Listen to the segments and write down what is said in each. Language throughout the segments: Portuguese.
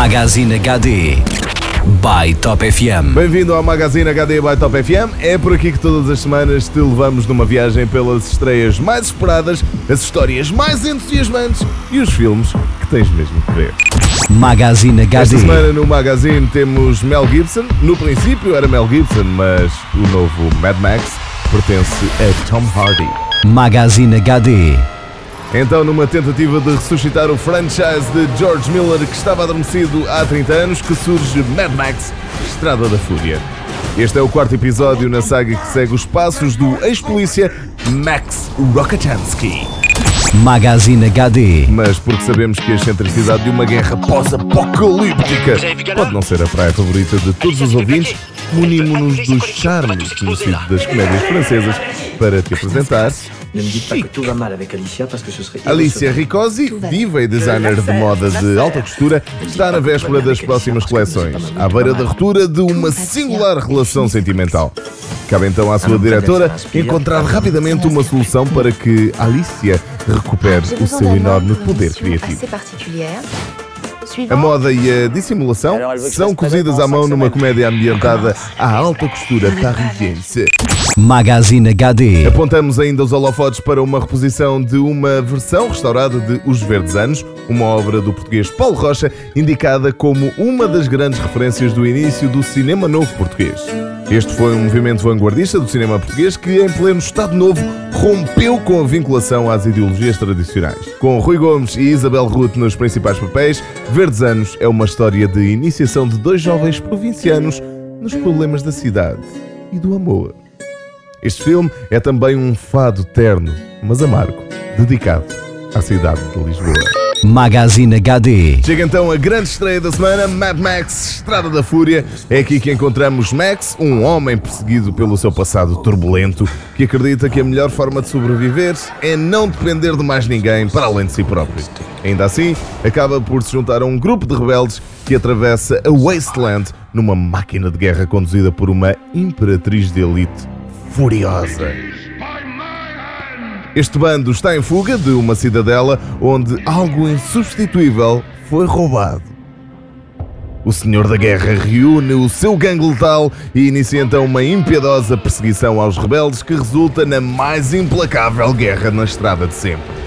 Magazine HD by Top FM. Bem-vindo ao Magazine HD by Top FM. É por aqui que todas as semanas te levamos numa viagem pelas estreias mais esperadas, as histórias mais entusiasmantes e os filmes que tens mesmo que ver. Magazine Esta HD. semana no Magazine temos Mel Gibson. No princípio era Mel Gibson, mas o novo Mad Max pertence a Tom Hardy. Magazine HD. Então, numa tentativa de ressuscitar o franchise de George Miller que estava adormecido há 30 anos, que surge Mad Max Estrada da Fúria. Este é o quarto episódio na saga que segue os passos do ex-polícia Max Rockatansky. Magazine HD. Mas porque sabemos que a excentricidade de uma guerra pós-apocalíptica pode não ser a praia favorita de todos os ouvintes, munimos-nos dos charmes conhecidos das comédias francesas para te apresentar Ne me dites pas que tout va mal avec Alicia parce que ce serait Alicia. Ricosi, diva e designer de moda de alta costura, está na véspera das próximas coleções, à beira da ruptura de uma singular relação sentimental. Cabe então à sua diretora encontrar rapidamente uma solução para que Alicia recupere o seu enorme poder criativo. A moda e a dissimulação são cozidas à mão numa comédia ambientada à alta costura parisiense. Magazine HD. Apontamos ainda os holofotes para uma reposição de uma versão restaurada de Os Verdes Anos, uma obra do português Paulo Rocha, indicada como uma das grandes referências do início do cinema novo português. Este foi um movimento vanguardista do cinema português que, em pleno Estado Novo, rompeu com a vinculação às ideologias tradicionais. Com Rui Gomes e Isabel Ruth nos principais papéis, Verdes Anos é uma história de iniciação de dois jovens provincianos nos problemas da cidade e do amor. Este filme é também um fado terno, mas amargo, dedicado à cidade de Lisboa. Magazine HD. Chega então a grande estreia da semana, Mad Max Estrada da Fúria. É aqui que encontramos Max, um homem perseguido pelo seu passado turbulento, que acredita que a melhor forma de sobreviver é não depender de mais ninguém para além de si próprio. Ainda assim, acaba por se juntar a um grupo de rebeldes que atravessa a Wasteland numa máquina de guerra conduzida por uma imperatriz de elite furiosa. Este bando está em fuga de uma cidadela onde algo insubstituível foi roubado. O Senhor da Guerra reúne o seu gangue letal e inicia então uma impiedosa perseguição aos rebeldes que resulta na mais implacável guerra na estrada de sempre.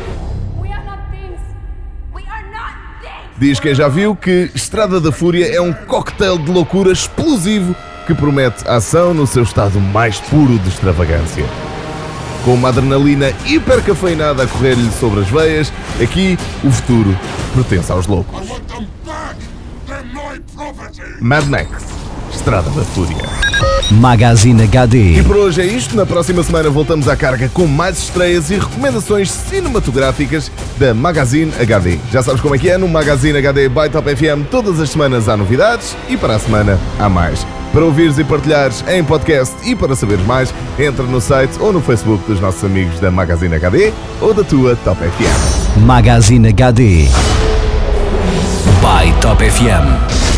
Diz quem já viu que Estrada da Fúria é um cocktail de loucura explosivo que promete ação no seu estado mais puro de extravagância. Com uma adrenalina hipercafeinada a correr-lhe sobre as veias, aqui o futuro pertence aos loucos. Mad Max, Estrada da Fúria. Magazine E HD. por hoje é isto. Na próxima semana voltamos à carga com mais estreias e recomendações cinematográficas da Magazine HD. Já sabes como é que é? No Magazine HD by Top FM todas as semanas há novidades e para a semana há mais. Para ouvires e partilhares em podcast e para saberes mais, entra no site ou no Facebook dos nossos amigos da Magazine HD ou da tua Top FM. Magazine HD. By Top FM.